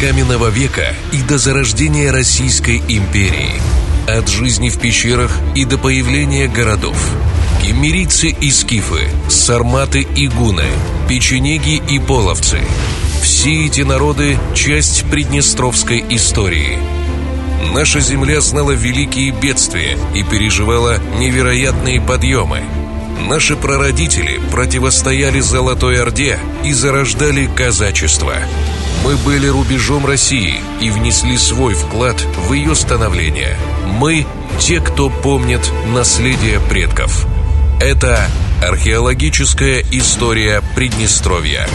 каменного века и до зарождения Российской империи. От жизни в пещерах и до появления городов. Кемерийцы и скифы, сарматы и гуны, печенеги и половцы. Все эти народы – часть приднестровской истории. Наша земля знала великие бедствия и переживала невероятные подъемы – Наши прародители противостояли Золотой Орде и зарождали казачество. Мы были рубежом России и внесли свой вклад в ее становление. Мы – те, кто помнит наследие предков. Это археологическая история Приднестровья.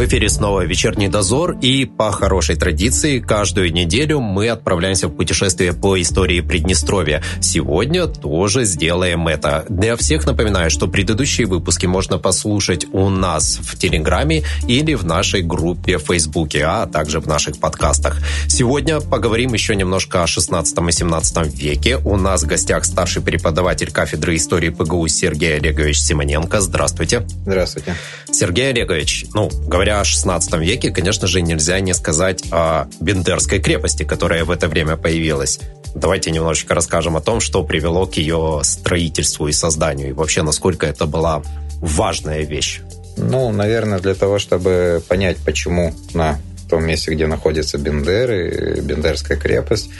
В эфире снова «Вечерний дозор» и по хорошей традиции каждую неделю мы отправляемся в путешествие по истории Приднестровья. Сегодня тоже сделаем это. Для всех напоминаю, что предыдущие выпуски можно послушать у нас в Телеграме или в нашей группе в Фейсбуке, а также в наших подкастах. Сегодня поговорим еще немножко о 16 и 17 веке. У нас в гостях старший преподаватель кафедры истории ПГУ Сергей Олегович Симоненко. Здравствуйте. Здравствуйте. Сергей Олегович, ну, говоря говоря о 16 веке, конечно же, нельзя не сказать о Бендерской крепости, которая в это время появилась. Давайте немножечко расскажем о том, что привело к ее строительству и созданию, и вообще, насколько это была важная вещь. Ну, наверное, для того, чтобы понять, почему на том месте, где находится Бендер и Бендерская крепость,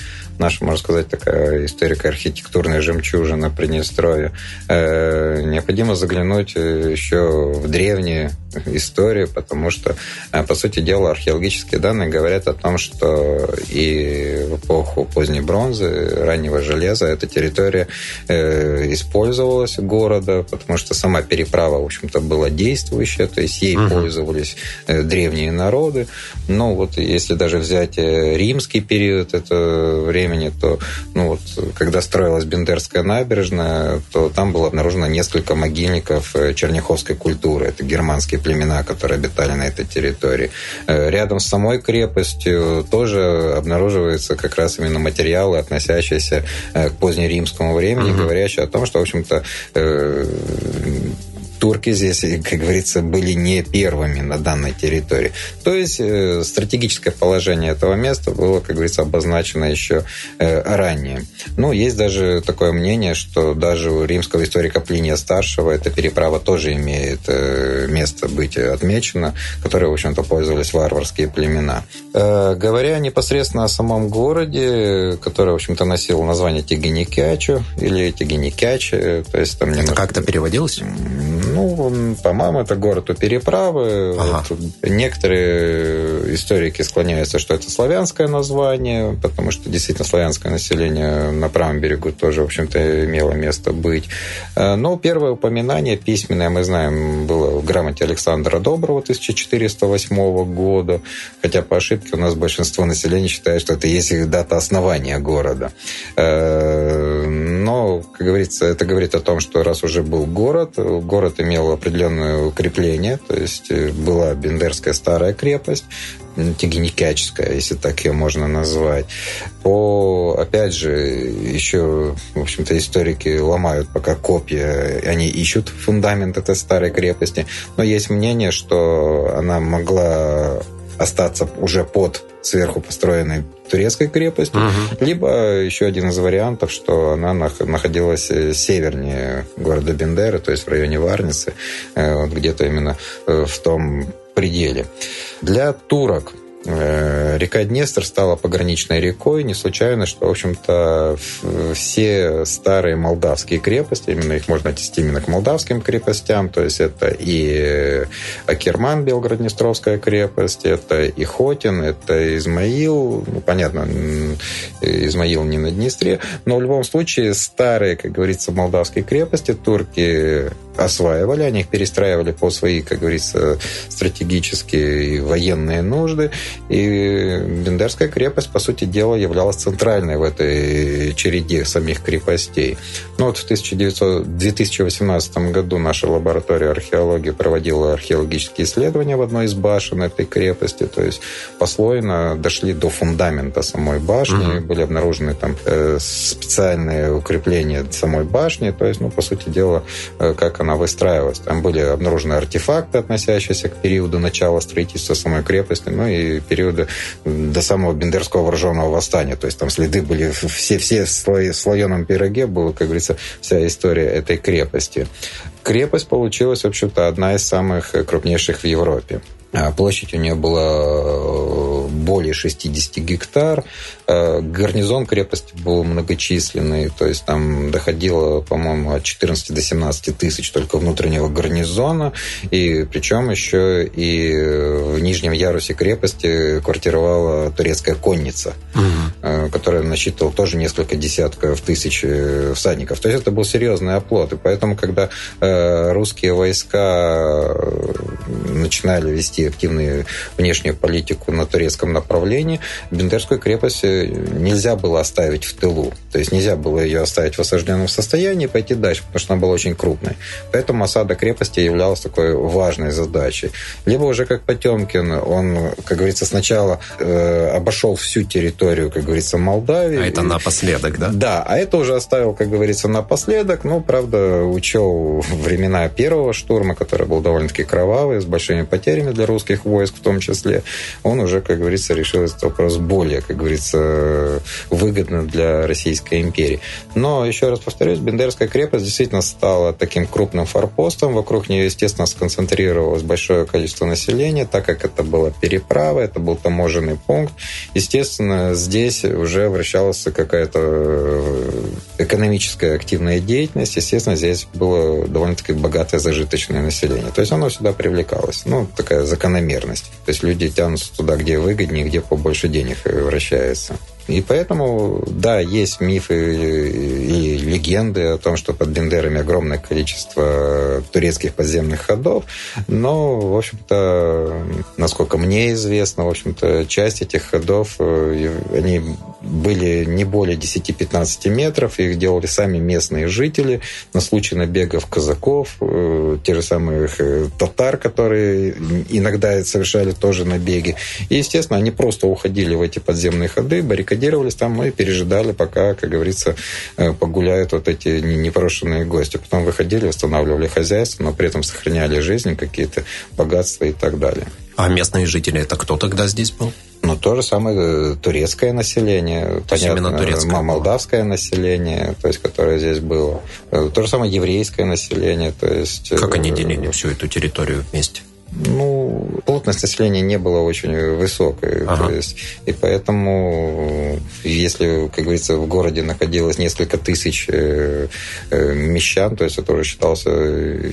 наша, можно сказать, такая историко-архитектурная жемчужина Приднестровья. Э, необходимо заглянуть э, еще в древние истории, потому что, э, по сути дела, археологические данные говорят о том, что и в эпоху поздней бронзы, раннего железа эта территория использовалась города, потому что сама переправа, в общем-то, была действующая, то есть ей uh-huh. пользовались древние народы. Но вот если даже взять римский период, это время времени, то ну вот, когда строилась Бендерская набережная, то там было обнаружено несколько могильников э, черняховской культуры. Это германские племена, которые обитали на этой территории. Э, рядом с самой крепостью тоже обнаруживаются как раз именно материалы, относящиеся э, к позднеримскому времени, угу. говорящие о том, что, в общем-то, турки здесь, как говорится, были не первыми на данной территории. То есть э, стратегическое положение этого места было, как говорится, обозначено еще э, ранее. Ну, есть даже такое мнение, что даже у римского историка Плиния Старшего эта переправа тоже имеет э, место быть отмечена, которой, в общем-то, пользовались варварские племена. Говоря непосредственно о самом городе, который, в общем-то, носил название Тигиникячу или Тигиникяч, то есть там немножко... Это как-то переводилось? Ну, по-моему, это город у переправы. Ага. Вот некоторые историки склоняются, что это славянское название, потому что действительно славянское население на правом берегу тоже, в общем-то, имело место быть. Э, но первое упоминание письменное, мы знаем, было в грамоте Александра Доброго 1408 года, хотя по ошибке у нас большинство населения считает, что это есть дата основания города. Э, но, как говорится, это говорит о том, что раз уже был город, город имел определенное укрепление, то есть э, была Бендерская старая крепость, Тигиникячская, если так ее можно назвать. По, опять же, еще, в общем-то, историки ломают пока копья, они ищут фундамент этой старой крепости, но есть мнение, что она могла остаться уже под сверху построенной турецкой крепостью, угу. либо еще один из вариантов, что она находилась э, севернее города Бендеры, то есть в районе Варницы, э, вот где-то именно э, в том пределе. Для турок река Днестр стала пограничной рекой. Не случайно, что, в общем-то, все старые молдавские крепости, именно их можно отнести именно к молдавским крепостям, то есть это и Акерман, Белгород-Днестровская крепость, это и Хотин, это Измаил, ну, понятно, Измаил не на Днестре, но в любом случае старые, как говорится, молдавские крепости турки осваивали, они их перестраивали по свои, как говорится, стратегические и военные нужды. И Бендерская крепость, по сути дела, являлась центральной в этой череде самих крепостей. Ну вот в 1900, 2018 году наша лаборатория археологии проводила археологические исследования в одной из башен этой крепости, то есть послойно дошли до фундамента самой башни, угу. были обнаружены там э, специальные укрепления самой башни, то есть, ну, по сути дела, э, как она она выстраивалась. Там были обнаружены артефакты, относящиеся к периоду начала строительства самой крепости, ну и периода до самого Бендерского вооруженного восстания. То есть там следы были все, все в слоеном пироге, была, как говорится, вся история этой крепости. Крепость получилась, в общем-то, одна из самых крупнейших в Европе. А площадь у нее была более 60 гектар. Э, гарнизон крепости был многочисленный, то есть там доходило, по-моему, от 14 до 17 тысяч только внутреннего гарнизона, и причем еще и в нижнем ярусе крепости квартировала турецкая конница, угу. которая насчитывала тоже несколько десятков тысяч э, всадников. То есть это был серьезный оплот, и поэтому, когда русские войска начинали вести активную внешнюю политику на турецком направлении, Бендерскую крепость нельзя было оставить в тылу. То есть нельзя было ее оставить в осажденном состоянии и пойти дальше, потому что она была очень крупной. Поэтому осада крепости являлась такой важной задачей. Либо уже как Потемкин, он, как говорится, сначала э, обошел всю территорию, как говорится, Молдавии. А это напоследок, да? Да, а это уже оставил, как говорится, напоследок. Ну, правда, учел времена первого штурма, который был довольно-таки кровавый, с большими потерями для русских войск в том числе. Он уже, как говорится, решил этот вопрос более, как говорится, выгодно для Российской империи. Но, еще раз повторюсь, Бендерская крепость действительно стала таким крупным форпостом. Вокруг нее, естественно, сконцентрировалось большое количество населения, так как это была переправа, это был таможенный пункт. Естественно, здесь уже вращалась какая-то э, экономическая активная деятельность. Естественно, здесь было довольно-таки богатое зажиточное население. То есть оно сюда привлекалось. Ну, такая закономерность. То есть люди тянутся туда, где выгоднее, где побольше денег вращается. И поэтому, да, есть мифы и легенды о том, что под Бендерами огромное количество турецких подземных ходов, но, в общем-то, насколько мне известно, в общем-то, часть этих ходов, э, они были не более 10-15 метров, их делали сами местные жители на случай набегов казаков, э, те же самые э, татар, которые иногда совершали тоже набеги. И, естественно, они просто уходили в эти подземные ходы, баррикадировались там, и пережидали, пока, как говорится, э, погуляют вот эти непрошенные гости. Потом выходили, восстанавливали хозяйство, но при этом сохраняли жизнь, какие-то богатства и так далее. А местные жители, это кто тогда здесь был? Ну, то же самое э, турецкое население, то понятно, турецкое молдавское было. население, то есть, которое здесь было. Э, то же самое еврейское население, то есть... Как они делили всю эту территорию вместе? Ну, плотность населения не была очень высокой. Ага. То есть, и поэтому, если, как говорится, в городе находилось несколько тысяч э, э, мещан, то есть это уже считался э,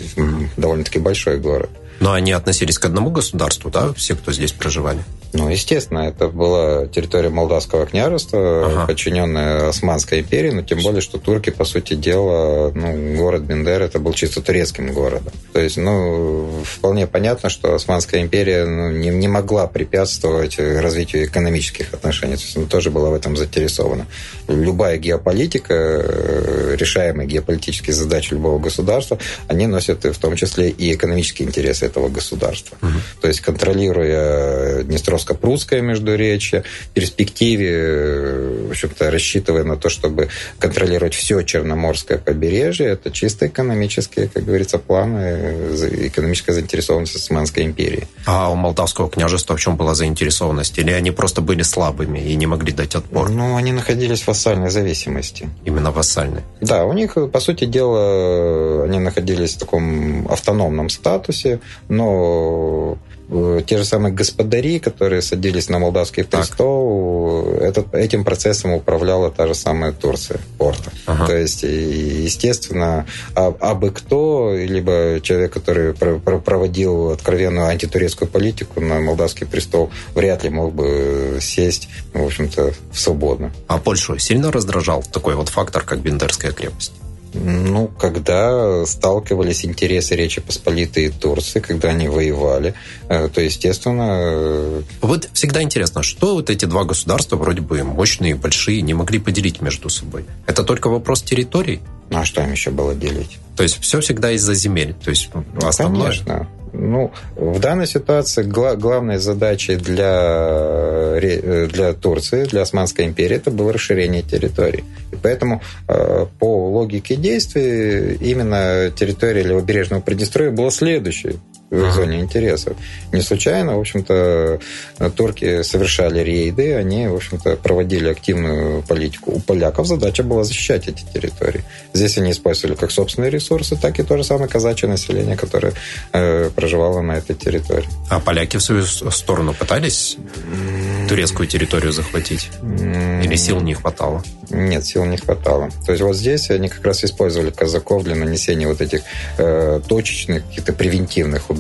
довольно-таки большой город. Но они относились к одному государству, да, все, кто здесь проживали? Ну, естественно, это была территория Молдавского княжества, ага. подчиненная Османской империи, но тем более, что турки, по сути дела, ну, город Бендер это был чисто турецким городом. То есть, ну, вполне понятно, что Османская империя ну, не, не могла препятствовать развитию экономических отношений. То есть, она тоже была в этом заинтересована. Любая геополитика, решаемые геополитические задачи любого государства, они носят в том числе и экономические интересы этого государства. Угу. То есть, контролируя Днестровскую русско-прусское междуречье. В перспективе, э, в общем-то, рассчитывая на то, чтобы контролировать все Черноморское побережье, это чисто экономические, как говорится, планы, э, экономическая заинтересованность Османской империи. А у Молдавского княжества в чем была заинтересованность? Или они просто были слабыми и не могли дать отпор? Ну, они находились в вассальной зависимости. Именно вассальной? Да, у них, по сути дела, они находились в таком автономном статусе, но Э, те же самые господари, которые садились на молдавский престол, этот, этим процессом управляла та же самая Турция, Порта. Ага. То есть, естественно, а, абы кто, либо человек, который проводил откровенную антитурецкую политику на молдавский престол, вряд ли мог бы сесть, в общем-то, свободно. А Польшу сильно раздражал такой вот фактор, как Бендерская крепость? Ну, когда сталкивались интересы Речи Посполитой и Турции, когда они воевали, э, то, естественно... Э, вот всегда интересно, что вот эти два государства, вроде бы мощные, большие, не могли поделить между собой? Это только вопрос территорий? Ну, а что им еще было делить? То есть все всегда из-за земель? То есть ну, основное... Конечно. Ну, в данной ситуации гла- главной задачей для, для Турции, для Османской империи, это было расширение территории. И поэтому по логике действий именно территория левобережного Приднестровья была следующей в их зоне интересов. Не случайно, в общем-то, турки совершали рейды, они, в общем-то, проводили активную политику. У поляков задача была защищать эти территории. Здесь они использовали как собственные ресурсы, так и то же самое казачье население, которое э, проживало на этой территории. А поляки в свою сторону пытались турецкую территорию захватить? Или сил не хватало? Нет, сил не хватало. То есть вот здесь они как раз использовали казаков для нанесения вот этих э, точечных, каких-то превентивных ударов.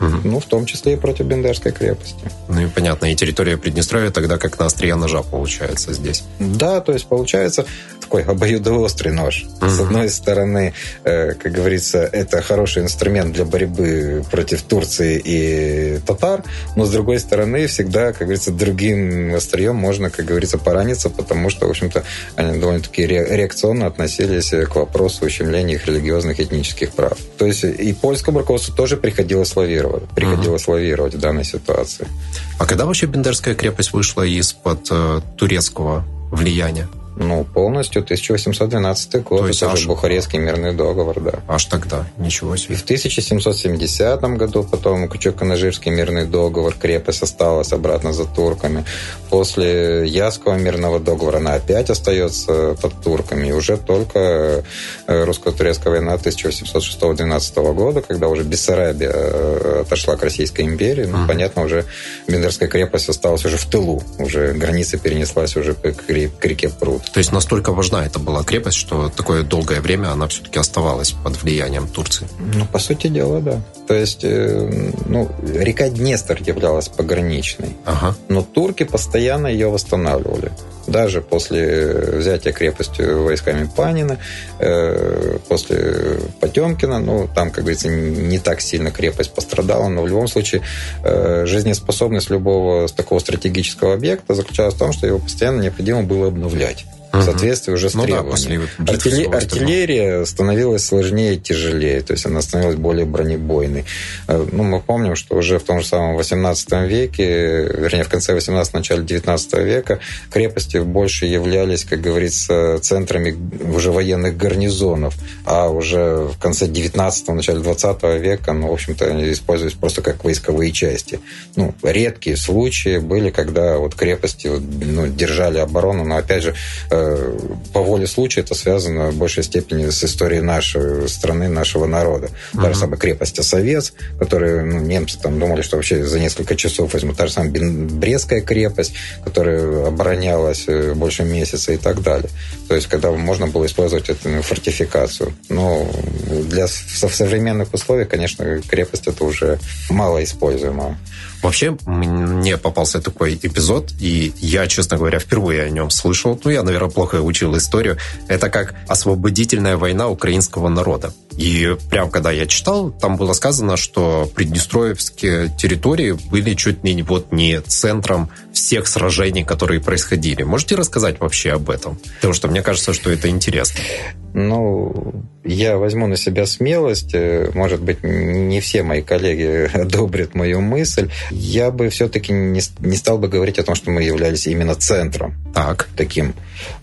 Угу. Ну, в том числе и против Бендерской крепости. Ну и понятно. И территория Приднестровья тогда как на острие ножа получается здесь. Да, то есть получается такой обоюдоострый нож. Угу. С одной стороны, э, как говорится, это хороший инструмент для борьбы против Турции и татар, но с другой стороны, всегда, как говорится, другим острием можно, как говорится, пораниться, потому что, в общем-то, они довольно-таки реакционно относились к вопросу ущемления их религиозных этнических прав. То есть и польскому руководству тоже приходилось лавировать, приходилось угу. лавировать в данной ситуации. А когда вообще Бендерская крепость вышла из-под э, турецкого влияния? Ну, полностью 1812 год. То есть это аж... уже Бухарестский мирный договор, да. Аж тогда, ничего себе. И в 1770 году потом Кучук-Канажирский мирный договор, крепость осталась обратно за турками. После Яского мирного договора она опять остается под турками. И уже только э, русско-турецкая война 1806-12 года, когда уже Бессарабия э, отошла к Российской империи, ну, понятно, уже Бендерская крепость осталась уже в тылу. Уже граница перенеслась уже к реке Пруд. То есть настолько важна это была крепость, что такое долгое время она все-таки оставалась под влиянием Турции? Ну, по сути дела, да. То есть, э, ну, река Днестр являлась пограничной. Ага. Но турки постоянно ее восстанавливали. Даже после взятия крепости войсками Панина, э, после Потемкина, ну, там, как говорится, не так сильно крепость пострадала, но в любом случае э, жизнеспособность любого такого стратегического объекта заключалась в том, что его постоянно необходимо было обновлять в соответствии уже с ну, требованиями. Да, Артиллер... Артиллерия становилась сложнее и тяжелее, то есть она становилась более бронебойной. Э, ну, мы помним, что уже в том же самом 18 веке, вернее, в конце 18 начале 19 века крепости больше являлись, как говорится, центрами уже военных гарнизонов, а уже в конце 19 начале 20 века, ну, в общем-то, они использовались просто как войсковые части. Ну, редкие случаи были, когда вот крепости ну, держали оборону, но, опять же, э, по воле случая это связано в большей степени с историей нашей страны, нашего народа. Uh-huh. Та же самая крепость Осовец, которую ну, немцы там думали, что вообще за несколько часов возьмут. Та же самая Брестская крепость, которая оборонялась э, больше месяца и так далее. То есть, когда можно было использовать эту фортификацию. Но для, в современных условиях, конечно, крепость это уже мало используемо. Вообще, мне попался такой эпизод, и я, честно говоря, впервые о нем слышал. Ну, я, наверное, плохо учил историю. Это как освободительная война украинского народа. И прям когда я читал, там было сказано, что приднестровские территории были чуть ли вот не центром всех сражений, которые происходили. Можете рассказать вообще об этом? Потому что мне кажется, что это интересно. Ну, я возьму на себя смелость, э, может быть, не все мои коллеги одобрят мою мысль, я бы все-таки не, не стал бы говорить о том, что мы являлись именно центром так. таким.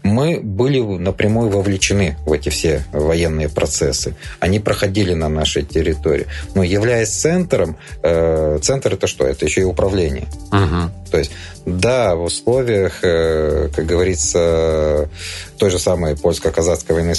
Мы были напрямую вовлечены в эти все военные процессы. Они проходили на нашей территории. Но являясь центром, э, центр это что? Это еще и управление. Угу. То есть, да, в условиях, э, как говорится, той же самой польско-казацкой войны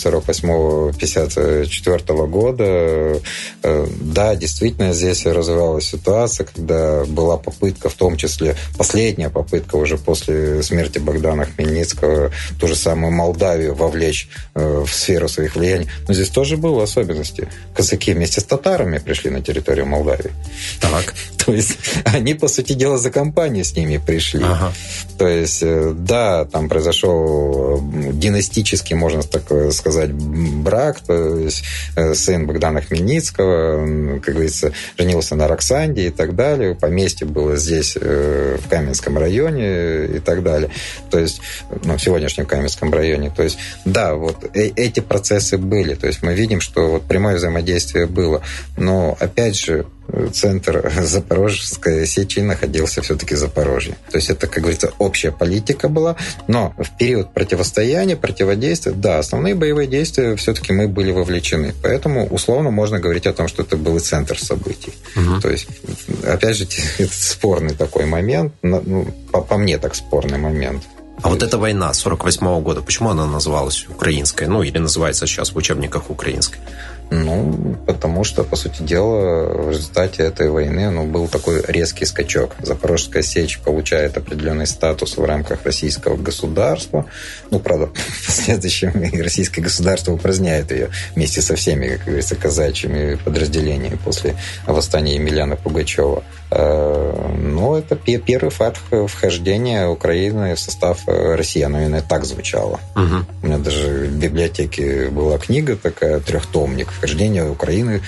48-54 года, э, да, действительно здесь развивалась ситуация, когда была попытка, в том числе последняя попытка уже после смерти Богдана Хмельницкого, ту же самую Молдавию вовлечь э, в сферу своих влияний. Но здесь тоже было особенности. Казаки вместе с татарами пришли на территорию Молдавии. Так. То есть они, по сути дела, за компанию с ними пришли. Ага. То есть, э, да, там произошел династический, можно так сказать, брак. То сын Богдана Хмельницкого, как говорится, женился на Роксанде и так далее. Поместье было здесь, в Каменском районе и так далее. То есть есть ну, в сегодняшнем Каменском районе. То есть, да, вот э эти процессы были. То есть мы видим, что вот прямое взаимодействие было. Но, опять же, центр Запорожской сечи находился все-таки в Запорожье. То есть это, как говорится, общая политика была. Но в период противостояния, противодействия, да, основные боевые действия все-таки мы были вовлечены. Поэтому условно можно говорить о том, что это был и центр событий. Угу. То есть, опять же, это спорный такой момент. Ну, по, по мне так спорный момент. А вот эта война 48 -го года, почему она называлась украинской? Ну, или называется сейчас в учебниках украинской? Ну, потому что, по сути дела, в результате этой войны ну, был такой резкий скачок. Запорожская сечь получает определенный статус в рамках российского государства. Ну, правда, в последующем и российское государство упраздняет ее вместе со всеми, как говорится, казачьими подразделениями после восстания Емельяна Пугачева. Э, но это первый факт вхождения Украины в состав России. Оно именно так звучало. Угу. У меня даже в библиотеке была книга такая, трехтомник вхождение Украины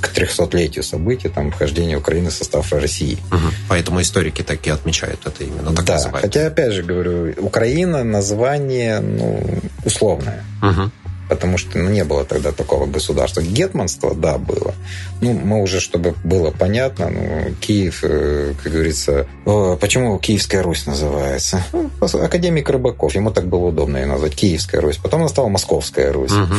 к 300-летию событий, там, вхождение Украины в состав России. Угу. Поэтому историки такие отмечают это именно так Да, называют. хотя, опять же говорю, Украина название ну, условное. Угу потому что ну, не было тогда такого государства. Гетманство, да, было. Ну, мы уже, чтобы было понятно, ну, Киев, э, как говорится, почему Киевская Русь называется? Ну, академик Рыбаков, ему так было удобно ее назвать, Киевская Русь. Потом она стала Московская Русь. Угу.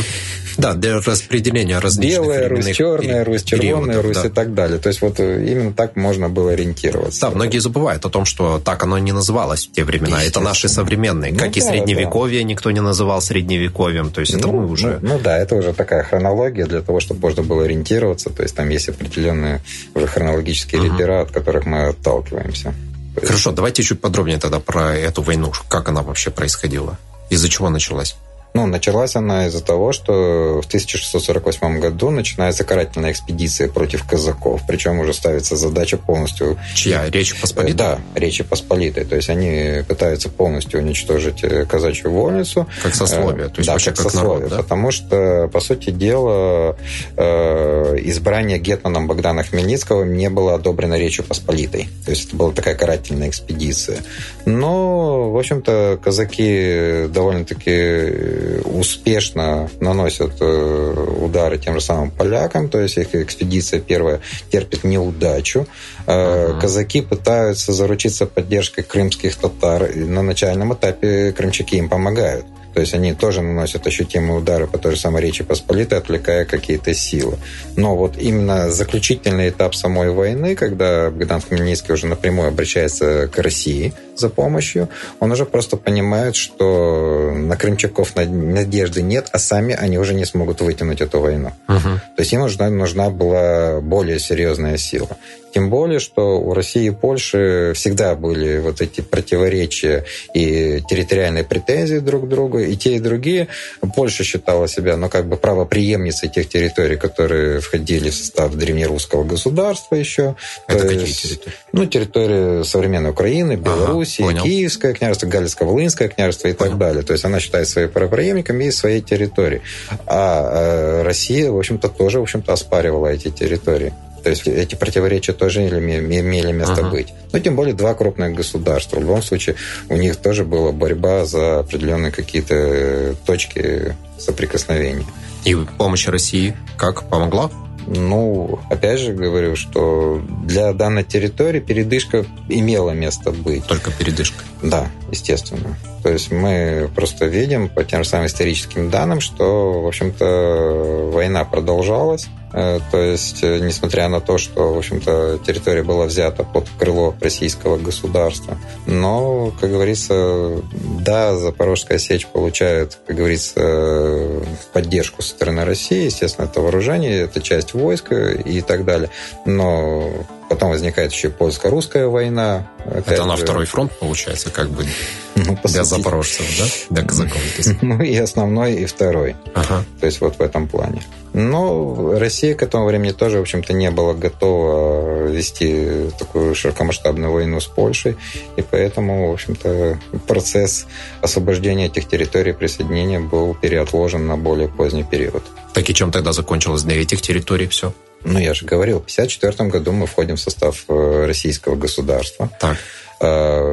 Да, для распределения различных Белая Русь, черная Русь, червонная Русь да. и так далее. То есть вот э, именно так можно было ориентироваться. Да, многие забывают о том, что так оно не называлось в те времена. Это наши современные. Ну, как да, и средневековье да. никто не называл средневековьем. То есть это ну, мы уже... Ну, ну да, это уже такая хронология для того, чтобы можно было ориентироваться. То есть там есть определенные уже хронологические угу. репера, от которых мы отталкиваемся. Хорошо, давайте чуть подробнее тогда про эту войну. Как она вообще происходила? Из-за чего началась? Ну, началась она из-за того, что в 1648 году начинается карательная экспедиция против казаков. Причем уже ставится задача полностью... Чья? Речь Посполитой? Да, Речи Посполитой. То есть они пытаются полностью уничтожить э, казачью вольницу. Как сословие? То есть да, вообще как, как сословие. Народ, да? Потому что, по сути дела, э, избрание гетманом Богдана Хмельницкого не было одобрено Речью Посполитой. То есть это была такая карательная экспедиция. Но, в общем-то, казаки довольно-таки успешно наносят э, удары тем же самым полякам, то есть их экспедиция первая терпит неудачу. Uh-huh. Казаки пытаются заручиться поддержкой крымских татар. На начальном этапе крымчаки им помогают. То есть они тоже наносят ощутимые удары по той же самой Речи Посполитой, отвлекая какие-то силы. Но вот именно заключительный этап самой войны, когда Богдан Хмельницкий уже напрямую обращается к России за помощью, он уже просто понимает, что на крымчаков надежды нет, а сами они уже не смогут вытянуть эту войну. Угу. То есть им нужна, нужна была более серьезная сила. Тем более, что у России и Польши всегда были вот эти противоречия и территориальные претензии друг к другу, и те, и другие. Польша считала себя, ну, как бы правоприемницей тех территорий, которые входили в состав древнерусского государства еще. Это То какие есть, территории? Ну, территории современной Украины, Белоруссии, ага, Киевское княжество, Галицко-Волынское княжество и понял. так далее. То есть она считает своей правоприемниками и своей территории. А э, Россия, в общем-то, тоже, в общем-то, оспаривала эти территории. То есть эти противоречия тоже имели место uh-huh. быть. Но тем более два крупных государства. В любом случае у них тоже была борьба за определенные какие-то точки соприкосновения. И помощь России как помогла? Ну, опять же говорю, что для данной территории передышка имела место быть. Только передышка? Да, естественно. То есть мы просто видим по тем же самым историческим данным, что, в общем-то, война продолжалась. Э, то есть, э, несмотря на то, что, в общем-то, территория была взята под крыло российского государства. Но, как говорится, да, Запорожская сечь получает, как говорится, поддержку со стороны России. Естественно, это вооружение, это часть войска и так далее. Но Потом возникает еще польско-русская война. Это на второй фронт, получается, как бы ну, для запорожцев, да? Для казаков. Ну, и основной, и второй. Ага. То есть вот в этом плане. Но Россия к этому времени тоже, в общем-то, не была готова вести такую широкомасштабную войну с Польшей, и поэтому, в общем-то, процесс освобождения этих территорий присоединения был переотложен на более поздний период. Так и чем тогда закончилось для этих территорий все? Ну, я же говорил, в 1954 году мы входим в состав э, российского государства. Так.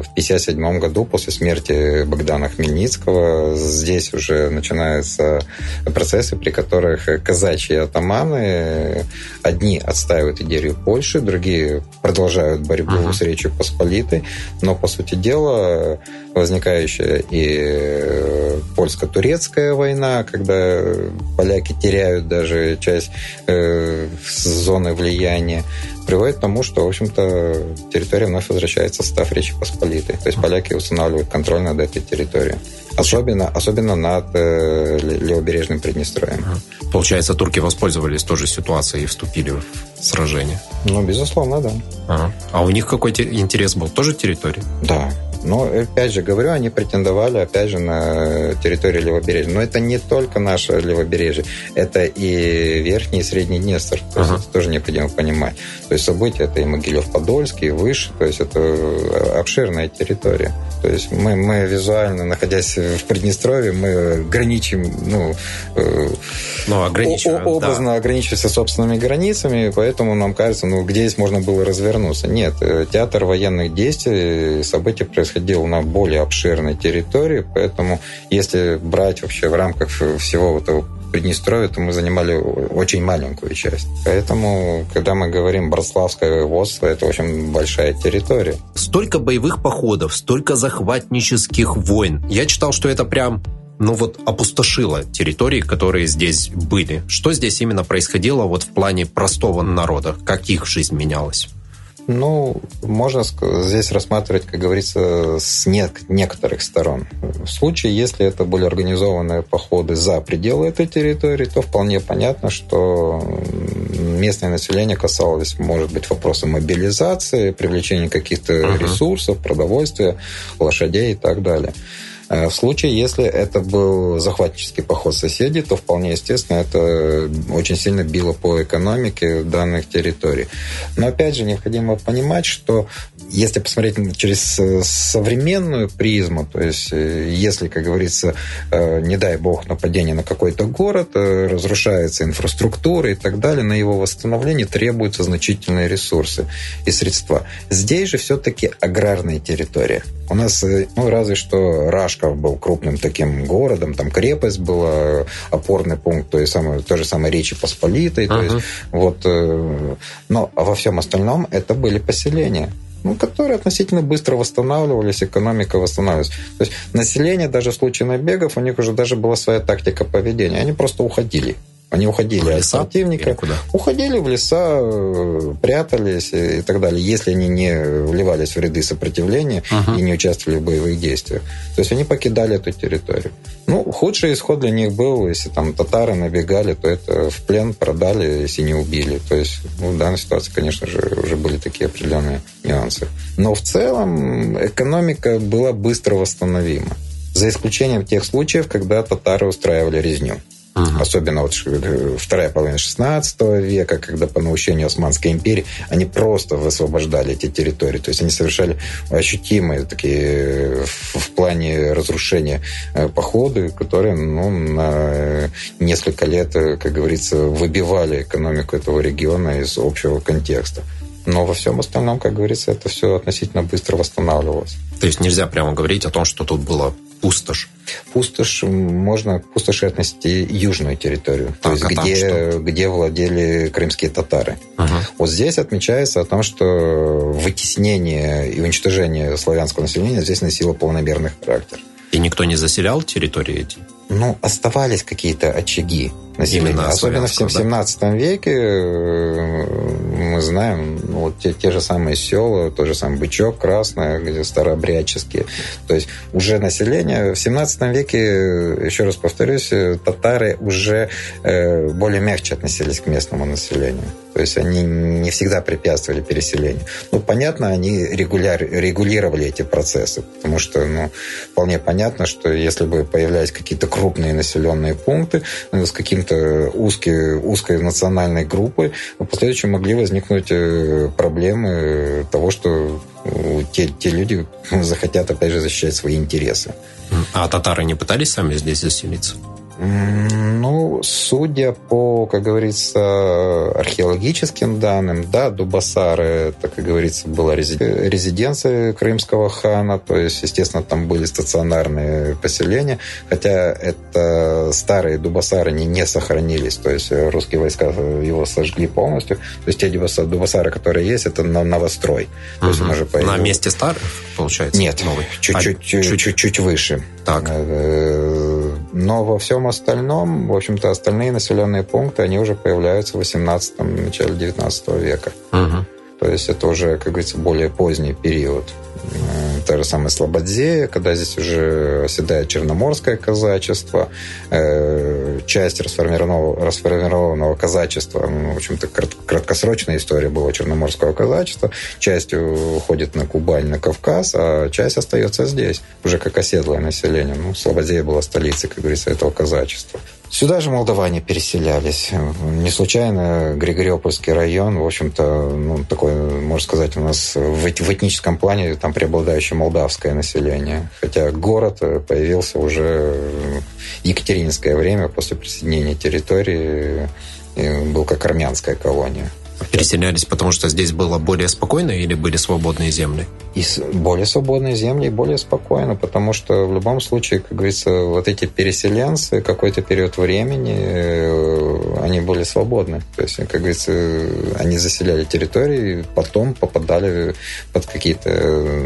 в 1957 году, после смерти Богдана Хмельницкого, здесь уже начинаются процессы, при которых казачьи атаманы одни отстаивают идею Польши, другие продолжают борьбу uh-huh. с Речью Посполитой, но, по сути дела, возникающая и польско-турецкая война, когда поляки теряют даже часть э, зоны влияния, приводит к тому, что, в общем-то, территория вновь возвращается в состав Речи Посполитой. То есть поляки устанавливают контроль над этой территорией. Особенно, особенно над э, левобережным Приднестровьем. Получается, турки воспользовались тоже ситуацией и вступили в сражение? Ну, безусловно, да. Ага. А у них какой интерес был? Тоже территория? Да. Но, опять же, говорю, они претендовали, опять же, на территорию левобережья. Но это не только наше левобережье, это и Верхний и Средний Днестр. То есть uh-huh. это тоже необходимо понимать. То есть события это и Могилев-Подольский, и выше, то есть это обширная территория. То есть мы, мы визуально, находясь в Приднестровье, мы граничим, ну, э, ну ограничиваем, образно да. ограничиваемся собственными границами, поэтому нам кажется, ну, где здесь можно было развернуться. Нет, э, театр военных действий, события происходят происходило на более обширной территории, поэтому если брать вообще в рамках всего этого Приднестровья, то мы занимали очень маленькую часть. Поэтому, когда мы говорим Братславское воеводство, это очень большая территория. Столько боевых походов, столько захватнических войн. Я читал, что это прям ну вот опустошило территории, которые здесь были. Что здесь именно происходило вот в плане простого народа? Как их жизнь менялась? Ну, можно здесь рассматривать, как говорится, с некоторых сторон. В случае, если это были организованные походы за пределы этой территории, то вполне понятно, что местное население касалось, может быть, вопроса мобилизации, привлечения каких-то uh-huh. ресурсов, продовольствия, лошадей и так далее. Э, в случае, если это был захватнический поход соседей, то вполне естественно это очень сильно било по экономике данных территорий. Но опять же, необходимо понимать, что если посмотреть через э, современную призму, то есть э, если, как говорится, не дай бог нападение на какой-то город, разрушается инфраструктура и так далее, на его восстановление требуются значительные ресурсы и средства. Здесь же все-таки аграрная территория. У нас, ну, разве что Рашков был крупным таким городом, там крепость была, опорный пункт той, самой, той же самой Речи Посполитой. Uh-huh. То есть, вот, э, но во всем остальном это были поселения ну, которые относительно быстро восстанавливались, экономика восстанавливалась. То есть население даже в случае набегов, у них уже даже была своя тактика поведения. Они просто уходили. Они уходили в от противника, уходили в леса, прятались и так далее, если они не вливались в ряды сопротивления uh-huh. и не участвовали в боевых действиях. То есть они покидали эту территорию. Ну, худший исход для них был, если там татары набегали, то это в плен продали, если не убили. То есть ну, в данной ситуации, конечно же, уже были такие определенные нюансы. Но в целом экономика была быстро восстановима. За исключением тех случаев, когда татары устраивали резню. Угу. Особенно вот э, вторая половина 16 века, когда по наущению Османской империи они просто высвобождали эти территории. То есть они совершали ощутимые такие э, в плане разрушения э, походы, которые ну, на несколько лет, как говорится, выбивали экономику этого региона из общего контекста. Но во всем остальном, как говорится, это все относительно быстро восстанавливалось. То есть нельзя прямо говорить о том, что тут было пустошь. Пустошь можно к пустоши отнести южную территорию, то есть а где, где владели крымские татары. Ага. Вот здесь отмечается о том, что вытеснение и уничтожение славянского населения здесь носило полномерный характер. И никто не заселял территории эти? Ну, оставались какие-то очаги. Именно Особенно в 17 да? веке э, мы знаем ну, вот те, те же самые села, тот же самый Бычок, Красное, где старообрядческие. То есть уже население в 17 веке, еще раз повторюсь, татары уже э, более мягче относились к местному населению. То есть они не всегда препятствовали переселению. Ну, понятно, они регуляр, регулировали эти процессы, потому что, ну, вполне понятно, что если бы появлялись какие-то крупные населенные пункты ну, с каким-то узкой, узкой национальной группой, в последующем могли возникнуть э, проблемы того, что те, те люди захотят, опять же, защищать свои интересы. А татары не пытались сами здесь заселиться? Ну, судя по, как говорится, археологическим данным, да, Дубасары, это, как говорится, была резиденция крымского хана, то есть, естественно, там были стационарные поселения, хотя это старые Дубасары не, не сохранились, то есть русские войска его сожгли полностью, то есть те Дубасары, которые есть, это новострой. То есть он уже появился. На месте старых, получается? Нет, новый. Чуть-чуть, а, чуть, чуть, чуть выше. Так. Э, но во всем остальном, в общем-то, остальные населенные пункты, они уже появляются в 18 начале 19 века. Угу. То есть это уже, как говорится, более поздний период. Та же самая Слободзея, когда здесь уже оседает черноморское казачество, э, часть расформированного, расформированного казачества, ну, в общем-то, краткосрочная история была черноморского казачества, часть уходит на Кубань, на Кавказ, а часть остается здесь, уже как оседлое население. Ну, Слободзея была столицей, как говорится, этого казачества. Сюда же молдаване переселялись. Не случайно Григориопольский район, в общем-то, ну, такой, можно сказать, у нас в, в этническом плане там преобладающее молдавское население. Хотя город появился уже в Екатерининское время, после присоединения территории, был как армянская колония. Переселялись, потому что здесь было более спокойно или были свободные земли? И более свободные земли, и более спокойно, потому что в любом случае, как говорится, вот эти переселенцы какой-то период времени, э, они были свободны. То есть, как говорится, они заселяли территории, потом попадали под какие-то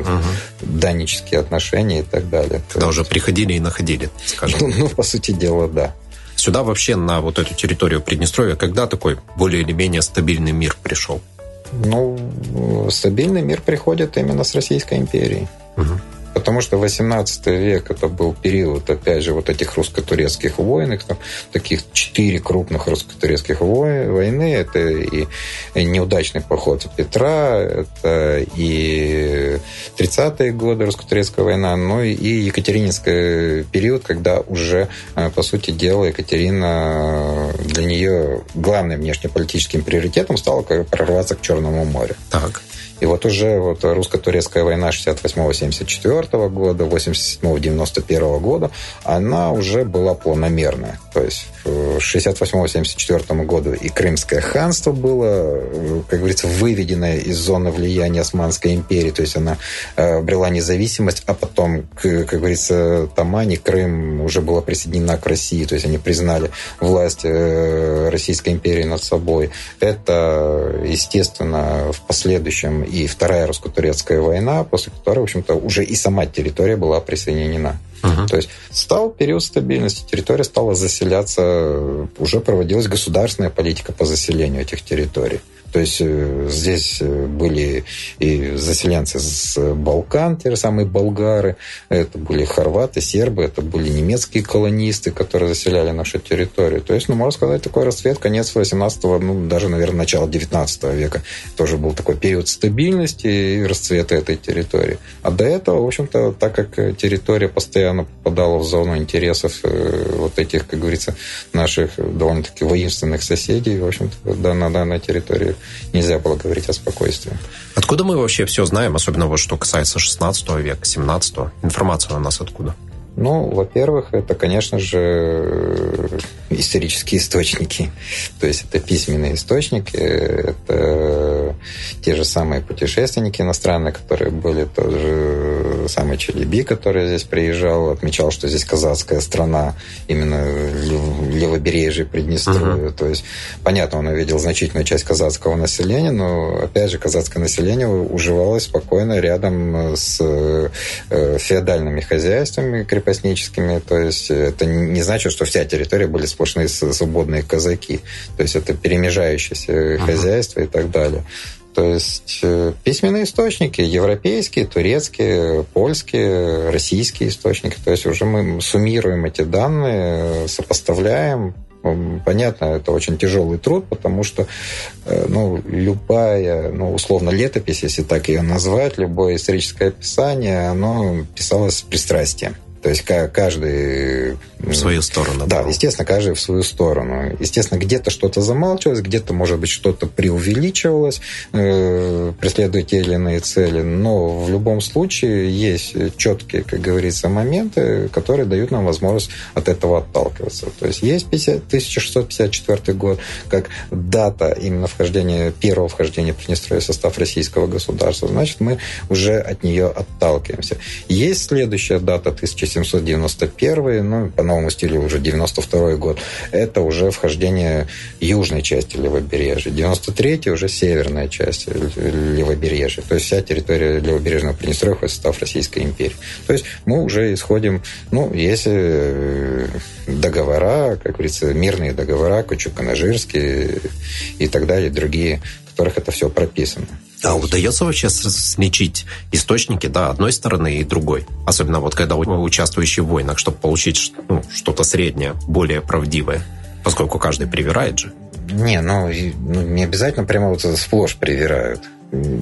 угу. данические отношения и так далее. Когда уже приходили и находили, скажем. Ну, ну, по сути дела, да. Сюда вообще, на вот эту территорию Приднестровья, когда такой более или менее стабильный мир пришел? Ну, стабильный мир приходит именно с Российской империей. Угу. Потому что 18 век это был период, опять же, вот этих русско-турецких войн, их там таких четыре крупных русско-турецких войны. Это и неудачный поход Петра, это и 30-е годы русско-турецкая война, ну и Екатерининский период, когда уже, э, по сути дела, Екатерина для нее главным внешнеполитическим приоритетом стало прорваться к Черному морю. Так. И вот уже вот русско-турецкая война 68-74 года, 87-91 года, она уже была планомерная. То есть в 68-74 году и Крымское ханство было, как говорится, выведено из зоны влияния Османской империи, то есть она э, обрела независимость, а потом, как говорится, Тамани, Крым уже была присоединена к России, то есть они признали власть э, Российской империи над собой. Это, естественно, в последующем и Вторая русско-турецкая война, после которой, в общем-то, уже и сама территория была присоединена. Uh-huh. То есть стал период стабильности, территория стала заселяться, уже проводилась государственная политика по заселению этих территорий. То есть э, здесь э, были и заселенцы с Балкан, те же самые болгары, это были хорваты, сербы, это были немецкие колонисты, которые заселяли нашу территорию. То есть, ну, можно сказать, такой расцвет, конец 18-го, ну, даже, наверное, начало 19 века. Тоже был такой период стабильности и расцвета этой территории. А до этого, в общем-то, так как территория постоянно попадала в зону интересов э, вот этих, как говорится, наших довольно-таки воинственных соседей, в общем-то, да, на данной территории нельзя было говорить о спокойствии. Откуда мы вообще все знаем, особенно вот что касается 16 века, 17 Информация у нас откуда? Ну, во-первых, это, конечно же, исторические источники. То есть это письменные источники, это те же самые путешественники иностранные, которые были тоже самый Челеби, который здесь приезжал, отмечал, что здесь казацкая страна, именно левобережье Приднестровья. Uh-huh. То есть, понятно, он увидел значительную часть казацкого населения, но, опять же, казацкое население уживалось спокойно рядом с э, феодальными хозяйствами, крепостническими. То есть это не значит, что вся территория были сплошные свободные казаки. То есть это перемежающиеся uh-huh. хозяйства и так далее. То есть э, письменные источники, европейские, турецкие, польские, российские источники. То есть уже мы суммируем эти данные, сопоставляем, Понятно, это очень тяжелый труд, потому что э, ну, любая, ну, условно, летопись, если так ее назвать, любое историческое описание, оно писалось с пристрастием. То есть каждый... В свою сторону. Да, да, естественно, каждый в свою сторону. Естественно, где-то что-то замалчивалось, где-то, может быть, что-то преувеличивалось, э, преследуя те или иные цели. Но в любом случае есть четкие, как говорится, моменты, которые дают нам возможность от этого отталкиваться. То есть есть 50, 1654 год, как дата именно вхождения, первого вхождения Приднестровья в состав российского государства. Значит, мы уже от нее отталкиваемся. Есть следующая дата, 1791, ну, по новому стилю уже 92 год. Это уже вхождение южной части левобережья. 93 уже северная часть левобережья. То есть вся территория левобережного Приднестровья входит в состав Российской империи. То есть мы уже исходим, ну, если э, договора, как говорится, мирные договора, Кучук-Канажирский и так далее, другие, которых это все прописано. А удается вообще сличить источники, да, одной стороны и другой? Особенно вот когда участвующие в войнах, чтобы получить ну, что-то среднее, более правдивое, поскольку каждый привирает же. Не, ну, ну не обязательно прямо вот сплошь привирают.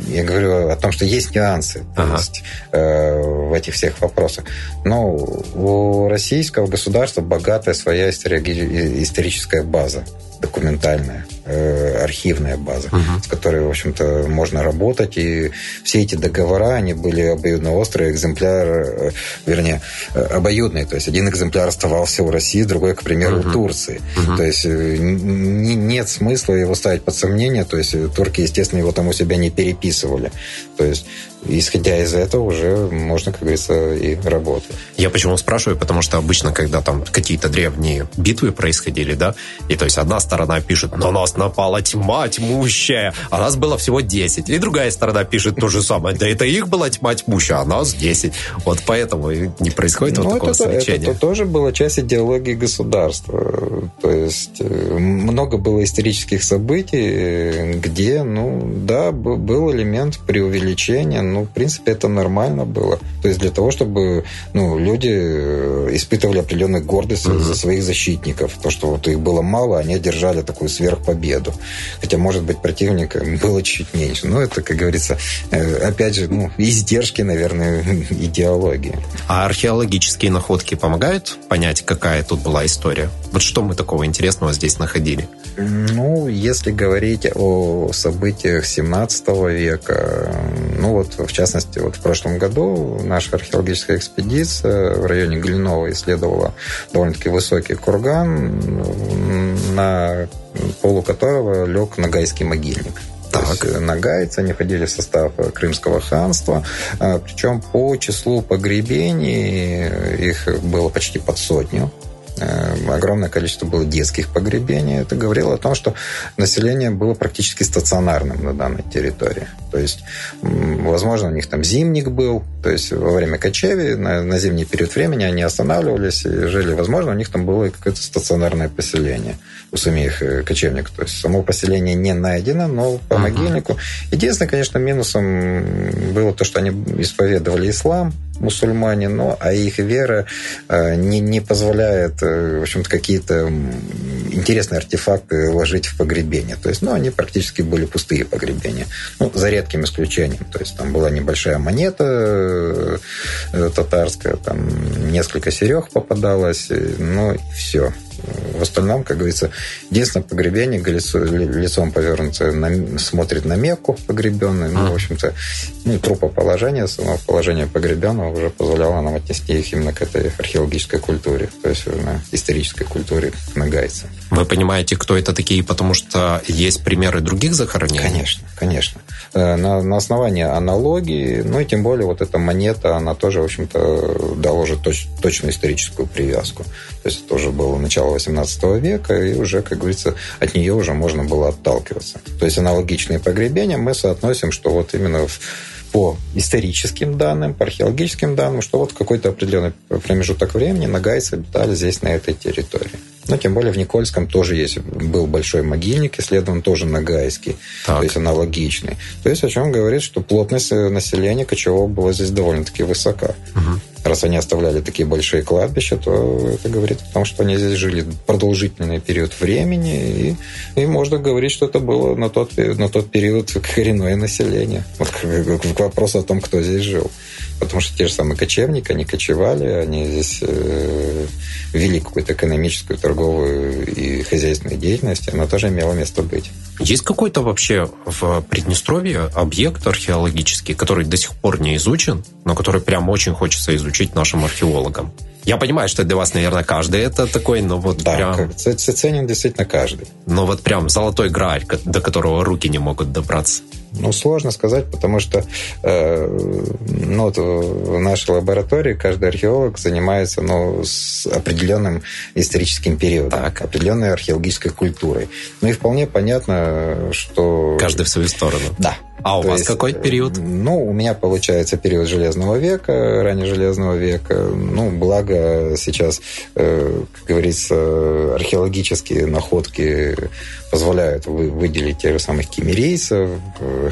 Я говорю о том, что есть нюансы ага. есть, э, в этих всех вопросах. Но у российского государства богатая своя историческая база документальная, э, архивная база, uh-huh. с которой, в общем-то, можно работать. И все эти договора, они были обоюдно острые, экземпляр, э, вернее, э, обоюдные. То есть один экземпляр оставался у России, другой, к примеру, uh-huh. у Турции. Uh-huh. То есть нет смысла его ставить под сомнение. То есть турки, естественно, его там у себя не переписывали. То есть исходя из этого уже можно, как говорится, и работать. Я почему спрашиваю? Потому что обычно, когда там какие-то древние битвы происходили, да, и то есть одна сторона пишет, на нас напала тьма тьмущая, а нас было всего 10. И другая сторона пишет то же самое, да это их была тьма тьмущая, а нас 10. Вот поэтому не происходит ну, вот такого это, это, это тоже была часть идеологии государства. То есть э, много было исторических событий, где, ну, да, был элемент преувеличения, ну, в принципе, это нормально было. То есть для того, чтобы ну, люди э, испытывали определенную гордость mm-hmm. за своих защитников. То, что вот их было мало, они одержали такую сверхпобеду. Хотя, может быть, противника было чуть меньше. Но это, как говорится, э, опять же, ну, издержки, наверное, идеологии. А археологические находки помогают понять, какая тут была история? Вот что мы такого интересного здесь находили? Ну, если говорить о событиях 17 века, ну вот в частности, вот в прошлом году наша археологическая экспедиция в районе Глинова исследовала довольно-таки высокий курган, на полу которого лег Нагайский могильник. Так. Нагайцы, они входили в состав Крымского ханства. А, Причем по числу погребений их было почти под сотню. Э, огромное количество было детских погребений. Это говорило о том, что население было практически стационарным на данной территории. То есть, возможно, у них там зимник был, то есть во время кочеви, на, на зимний период времени они останавливались и жили. Возможно, у них там было какое-то стационарное поселение у самих э, кочевников. То есть само поселение не найдено, но по могильнику. Единственное, конечно, минусом было то, что они исповедовали ислам, мусульмане, но а их вера э, не, не позволяет, э, в общем-то, какие-то интересные артефакты ложить в погребение. То есть, ну, они практически были пустые погребения. Ну, за редким исключением. То есть, там была небольшая монета э, татарская, там несколько серег попадалось, ну, и все. В остальном, как говорится, единственное погребение, лицом повернуто, на, смотрит на Мекку погребенный. Ну, в общем-то, ну, трупоположение, само положение погребенного уже позволяло нам отнести их именно к этой археологической культуре, то есть на исторической культуре нагайца. Вы понимаете, кто это такие, потому что есть примеры других захоронений? Конечно, конечно. Э, на, на основании аналогии, ну и тем более вот эта монета, она тоже, в общем-то, дала уже точ, точную историческую привязку. То есть это уже было начало 18 века, и уже, как говорится, от нее уже можно было отталкиваться. То есть аналогичные погребения мы соотносим, что вот именно в по историческим данным, по археологическим данным, что вот в какой-то определенный промежуток времени нагайцы обитали здесь, на этой территории. Но тем более в Никольском тоже есть, был большой могильник, исследован тоже нагайский, так. то есть аналогичный. То есть о чем говорит, что плотность населения кочевого была здесь довольно-таки высока. Угу. Раз они оставляли такие большие кладбища, то это говорит о том, что они здесь жили продолжительный период времени, и, и можно говорить, что это было на тот, на тот период коренное население. Вот к, к вопросу о том, кто здесь жил. Потому что те же самые кочевники, они кочевали, они здесь э, вели какую-то экономическую, торговую и хозяйственную деятельность, она тоже имела место быть. Есть какой-то вообще в Приднестровье объект археологический, который до сих пор не изучен, но который прям очень хочется изучить нашим археологам? Я понимаю, что для вас, наверное, каждый это такой, но вот да, прям... ценен действительно каждый. Но вот прям золотой грааль, до которого руки не могут добраться. Ну, сложно сказать, потому что э, ну, вот в нашей лаборатории каждый археолог занимается ну, с определенным историческим периодом, так. определенной археологической культурой. Ну и вполне понятно, что... Каждый в свою сторону. Да. А у То вас есть, какой период? Ну, у меня получается период Железного века, ранее Железного века. Ну, благо сейчас, э, как говорится, археологические находки позволяют выделить тех же самых кимерийцев,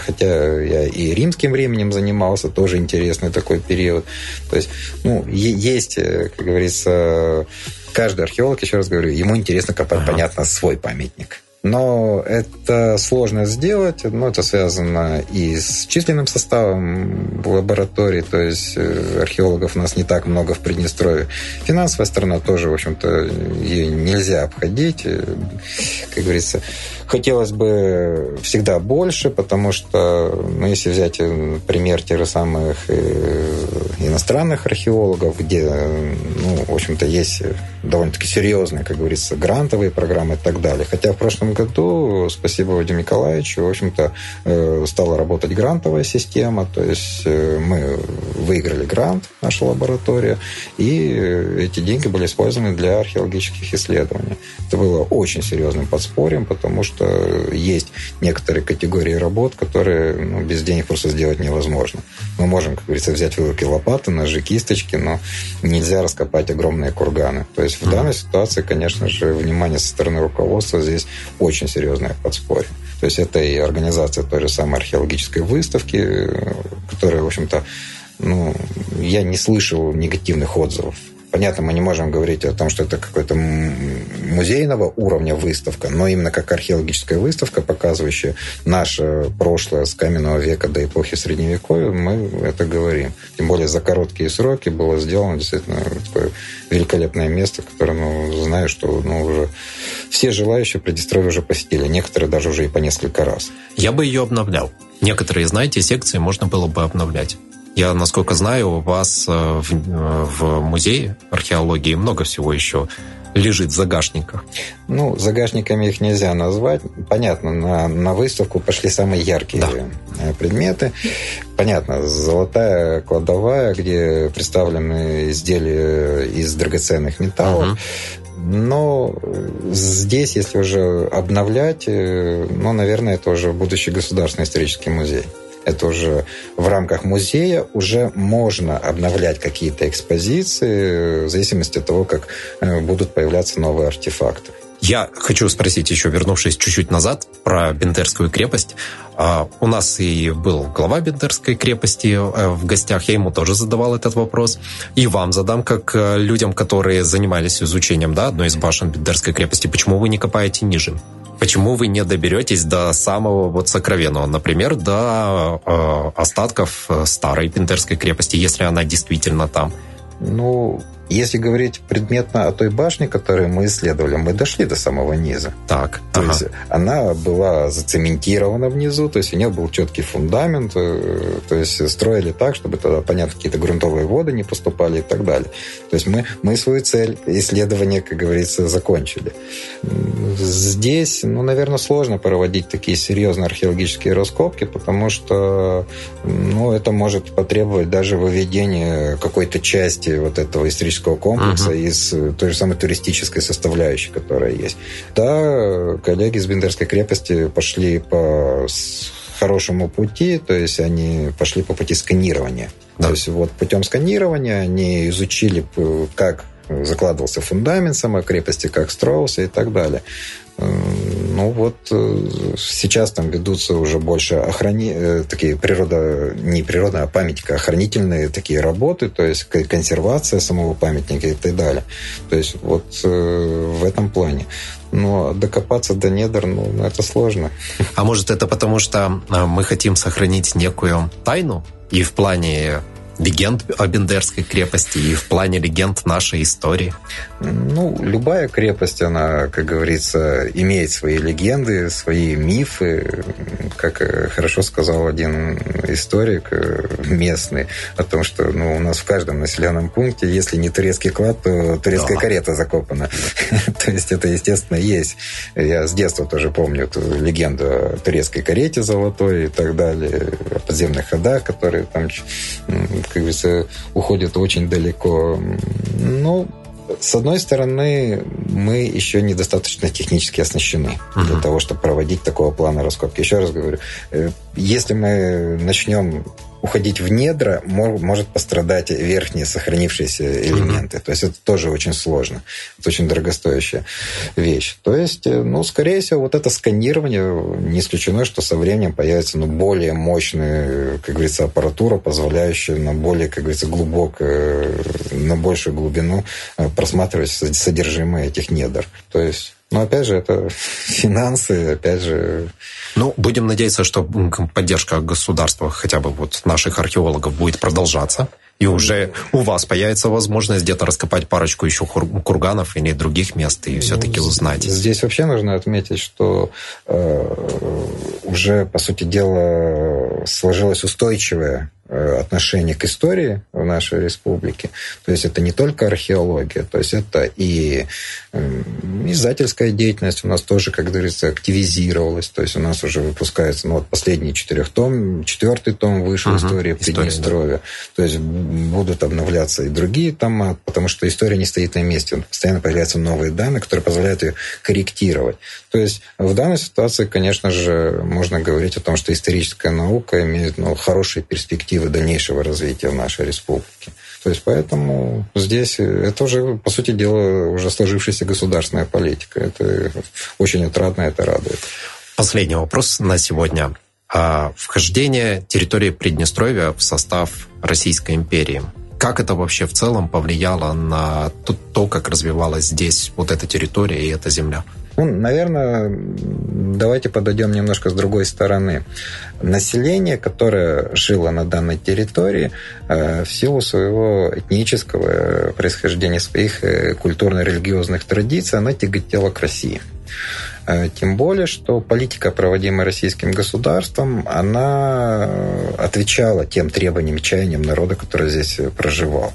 хотя я и римским временем занимался, тоже интересный такой период. То есть, ну, есть, э, как говорится, каждый археолог, еще раз говорю, ему интересно копать, ага. понятно, свой памятник. Но это сложно сделать, но это связано и с численным составом лабораторий, то есть э, археологов у нас не так много в Приднестровье. Финансовая сторона тоже, в общем-то, ее нельзя обходить. Э, как говорится, хотелось бы всегда больше, потому что, ну, если взять э, пример тех же самых иностранных археологов, где, ну, в общем-то, есть довольно-таки серьезные, как говорится, грантовые программы и так далее. Хотя в прошлом году, спасибо Вадиму Николаевичу, в общем-то, э, стала работать грантовая система, то есть э, мы выиграли грант, наша лаборатория, и эти деньги были использованы для археологических исследований. Это было очень серьезным подспорьем, потому что есть некоторые категории работ, которые ну, без денег просто сделать невозможно. Мы можем, как говорится, взять вилки лопаты, ножи, кисточки, но нельзя раскопать огромные курганы. То есть в данной ситуации, конечно же, внимание со стороны руководства здесь очень серьезное подспорье. То есть это и организация той же самой археологической выставки, которая, в общем-то, ну, я не слышал негативных отзывов Понятно, мы не можем говорить о том, что это какой-то музейного уровня выставка, но именно как археологическая выставка, показывающая наше прошлое с каменного века до эпохи Средневековья, мы это говорим. Тем более за короткие сроки было сделано действительно такое великолепное место, которое, ну, знаю, что ну, уже все желающие Приднестровье уже посетили, некоторые даже уже и по несколько раз. Я бы ее обновлял. Некоторые, знаете, секции можно было бы обновлять. Я, насколько знаю, у вас э, в, э, в музее археологии много всего еще лежит в загашниках? Ну, загашниками их нельзя назвать. Понятно, на, на выставку пошли самые яркие да. Э, предметы. Понятно, золотая кладовая, где представлены изделия из драгоценных металлов. Угу. Но здесь, если уже обновлять, ну, наверное, это уже будущий государственный исторический музей это уже в рамках музея уже можно обновлять какие-то экспозиции в зависимости от того, как э, будут появляться новые артефакты. Я хочу спросить еще, вернувшись чуть-чуть назад, про Бендерскую крепость. А, у нас и был глава Бендерской крепости э, в гостях, я ему тоже задавал этот вопрос. И вам задам, как э, людям, которые занимались изучением да, одной из башен Бендерской крепости. Почему вы не копаете ниже? Почему вы не доберетесь до самого вот сокровенного, например, до э, остатков э, старой Пинтерской крепости, если она действительно там? Ну, если говорить предметно о той башне, которую мы исследовали, мы дошли до самого низа. Так. То ага. есть она была зацементирована внизу, то есть у нее был четкий фундамент, э, то есть строили так, чтобы тогда, понятно, какие-то грунтовые воды не поступали и так далее. То есть мы, мы свою цель исследования, как говорится, закончили. Здесь, ну, наверное, сложно проводить такие серьезные археологические раскопки, потому что ну, это может потребовать даже выведения какой-то части вот этого исторического туристического комплекса uh-huh. из э, той же самой туристической составляющей, которая есть. Да, коллеги из Бендерской крепости пошли по хорошему пути, то есть они пошли по пути сканирования. Да. То есть вот путем сканирования они изучили, как закладывался фундамент самой крепости, как строился и так далее. Ну вот сейчас там ведутся уже больше охрани... такие природа, не природа, а памятника, охранительные такие работы, то есть консервация самого памятника и так далее. То есть вот в этом плане. Но докопаться до недр, ну, это сложно. А может, это потому, что мы хотим сохранить некую тайну? И в плане легенд о Бендерской крепости и в плане легенд нашей истории? Ну, любая крепость, она, как говорится, имеет свои легенды, свои мифы. Как э, хорошо сказал один историк э, местный о том, что ну, у нас в каждом населенном пункте, если не турецкий клад, то турецкая да. карета закопана. то есть это, естественно, есть. Я с детства тоже помню легенду о турецкой карете золотой и так далее, о подземных ходах, которые там как говорится, уходит очень далеко. Ну, с одной стороны, мы еще недостаточно технически оснащены uh-huh. для того, чтобы проводить такого плана раскопки. Еще раз говорю, э, если мы начнем уходить в недра, может пострадать верхние сохранившиеся элементы. Mm-hmm. То есть это тоже очень сложно. Это очень дорогостоящая вещь. То есть, э, ну, скорее всего, вот это сканирование, не исключено, что со временем появится ну, более мощная, как говорится, аппаратура, позволяющая на более, как говорится, глубокую, на большую глубину э, просматривать содержимое этих недр. То есть но опять же, это финансы, опять же... Ну, будем надеяться, что поддержка государства, хотя бы вот наших археологов, будет продолжаться. И уже у вас появится возможность где-то раскопать парочку еще курганов или других мест и все-таки ну, узнать. Здесь вообще нужно отметить, что э, уже, по сути дела, сложилось устойчивое Э, отношение к истории в нашей республике. То есть это не только археология, то есть это и издательская деятельность у нас тоже, как говорится, активизировалась. То есть у нас уже выпускается, ну вот последний четырех том, четвертый том вышел угу. история Приднестровья. Да. То есть будут обновляться и другие тома, потому что история не стоит на месте. Постоянно появляются новые данные, которые позволяют ее корректировать. То есть в данной ситуации, конечно же, можно говорить о том, что историческая наука имеет ну, хорошие перспективы перспективы дальнейшего развития нашей республике. То есть поэтому здесь это уже, по сути дела, уже сложившаяся государственная политика. Это очень отрадно, это радует. Последний вопрос на сегодня. А вхождение территории Приднестровья в состав Российской империи. Как это вообще в целом повлияло на то, как развивалась здесь вот эта территория и эта земля? Ну, наверное, давайте подойдем немножко с другой стороны. Население, которое жило на данной территории, э, в силу своего этнического происхождения, своих э, культурно-религиозных традиций, оно тяготело к России. Э, тем более, что политика, проводимая российским государством, она отвечала тем требованиям, чаяниям народа, который здесь проживал.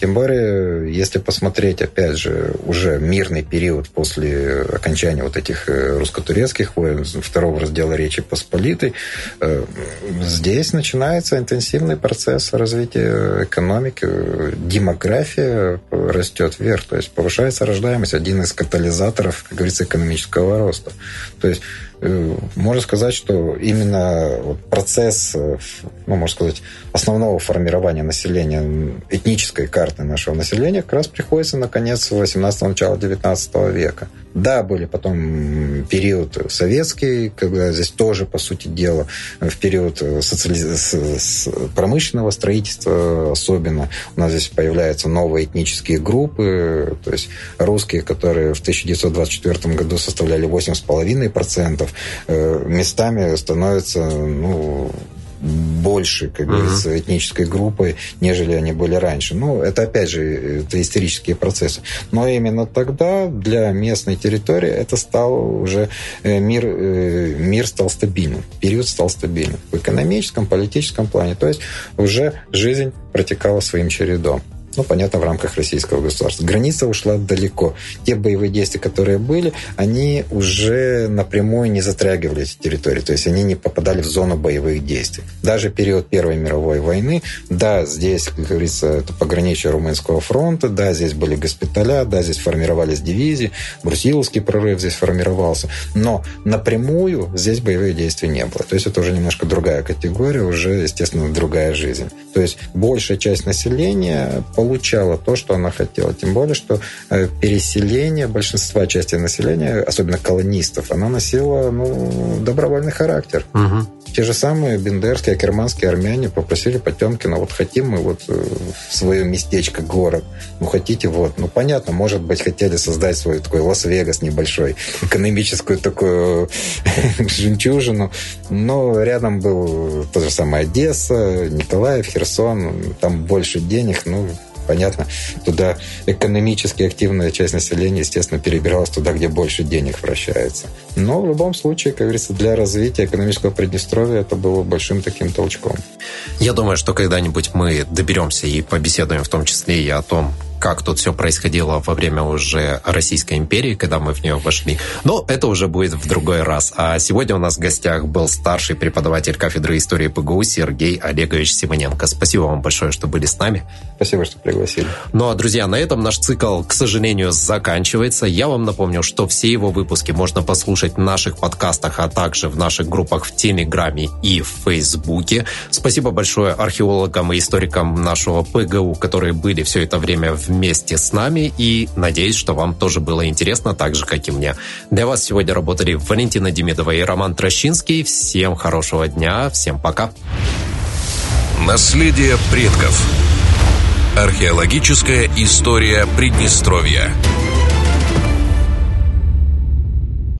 Тем более, если посмотреть, опять же, уже мирный период после окончания вот этих э, русско-турецких войн, второго раздела Речи Посполитой, э, здесь начинается интенсивный процесс развития экономики, демография растет вверх, то есть повышается рождаемость, один из катализаторов, как говорится, экономического роста. То есть можно сказать, что именно процесс, э, ну, можно сказать, основного формирования населения, этнической карты нашего населения как раз приходится на конец 18-го, начала 19 века. Да, были потом период советский, когда здесь тоже, по сути дела, в период социализ... промышленного строительства особенно, у нас здесь появляются новые этнические группы, то есть русские, которые в 1924 году составляли 8,5%, э, местами становятся ну, больше, как говорится, uh-huh. этнической группой, нежели они были раньше. Ну, это, опять же, это исторические процессы. Но именно тогда для местной территории это стал уже э, мир, э, мир стал стабильным, период стал стабильным в экономическом, политическом плане. То есть уже жизнь протекала своим чередом ну, понятно, в рамках российского государства. Граница ушла далеко. Те боевые действия, которые были, они уже напрямую не затрагивали эти территории, то есть они не попадали в зону боевых действий. Даже период Первой мировой войны, да, здесь, как говорится, это пограничье Румынского фронта, да, здесь были госпиталя, да, здесь формировались дивизии, Брусиловский прорыв здесь формировался, но напрямую здесь боевых действий не было. То есть это уже немножко другая категория, уже, естественно, другая жизнь. То есть большая часть населения получала то, что она хотела. Тем более, что э, переселение большинства части населения, особенно колонистов, оно носило ну, добровольный характер. Угу. Те же самые бендерские, акерманские армяне попросили Потемкина, вот хотим мы вот э, в свое местечко, город, ну хотите вот, ну понятно, может быть, хотели создать свой такой Лас-Вегас небольшой, экономическую такую жемчужину, но рядом был то же самое Одесса, Николаев, Херсон, там больше денег, ну, понятно, туда экономически активная часть населения, естественно, перебиралась туда, где больше денег вращается. Но в любом случае, как говорится, для развития экономического Приднестровья это было большим таким толчком. Я думаю, что когда-нибудь мы доберемся и побеседуем в том числе и о том, как тут все происходило во время уже Российской империи, когда мы в нее вошли. Но это уже будет в другой раз. А сегодня у нас в гостях был старший преподаватель кафедры истории ПГУ Сергей Олегович Симоненко. Спасибо вам большое, что были с нами. Спасибо, что пригласили. Ну а, друзья, на этом наш цикл, к сожалению, заканчивается. Я вам напомню, что все его выпуски можно послушать в наших подкастах, а также в наших группах в Телеграме и в Фейсбуке. Спасибо большое археологам и историкам нашего ПГУ, которые были все это время в вместе с нами и надеюсь, что вам тоже было интересно, так же, как и мне. Для вас сегодня работали Валентина Демидова и Роман Трощинский. Всем хорошего дня, всем пока. Наследие предков. Археологическая история Приднестровья.